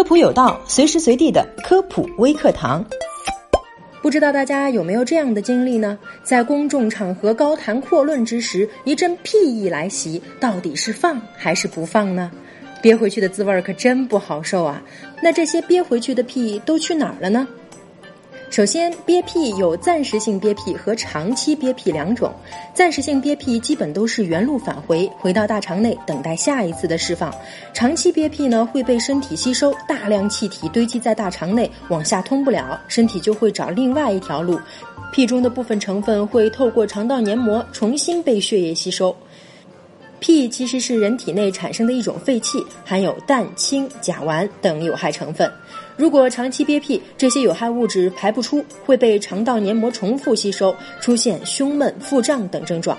科普有道，随时随地的科普微课堂。不知道大家有没有这样的经历呢？在公众场合高谈阔论之时，一阵屁意来袭，到底是放还是不放呢？憋回去的滋味可真不好受啊！那这些憋回去的屁都去哪儿了呢？首先，憋屁有暂时性憋屁和长期憋屁两种。暂时性憋屁基本都是原路返回，回到大肠内等待下一次的释放。长期憋屁呢会被身体吸收，大量气体堆积在大肠内，往下通不了，身体就会找另外一条路。屁中的部分成分会透过肠道黏膜重新被血液吸收。屁其实是人体内产生的一种废气，含有氮、氢、甲烷等有害成分。如果长期憋屁，这些有害物质排不出，会被肠道黏膜重复吸收，出现胸闷、腹胀等症状。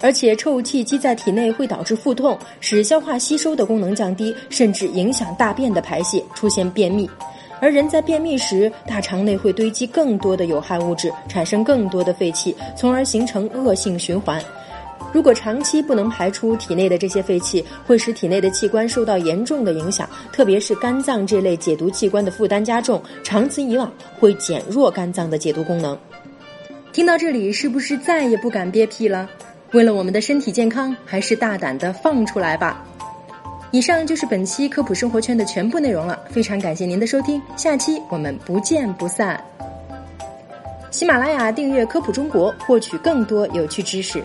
而且臭气积在体内会导致腹痛，使消化吸收的功能降低，甚至影响大便的排泄，出现便秘。而人在便秘时，大肠内会堆积更多的有害物质，产生更多的废气，从而形成恶性循环。如果长期不能排出体内的这些废气，会使体内的器官受到严重的影响，特别是肝脏这类解毒器官的负担加重，长此以往会减弱肝脏的解毒功能。听到这里，是不是再也不敢憋屁了？为了我们的身体健康，还是大胆的放出来吧。以上就是本期科普生活圈的全部内容了，非常感谢您的收听，下期我们不见不散。喜马拉雅订阅科普中国，获取更多有趣知识。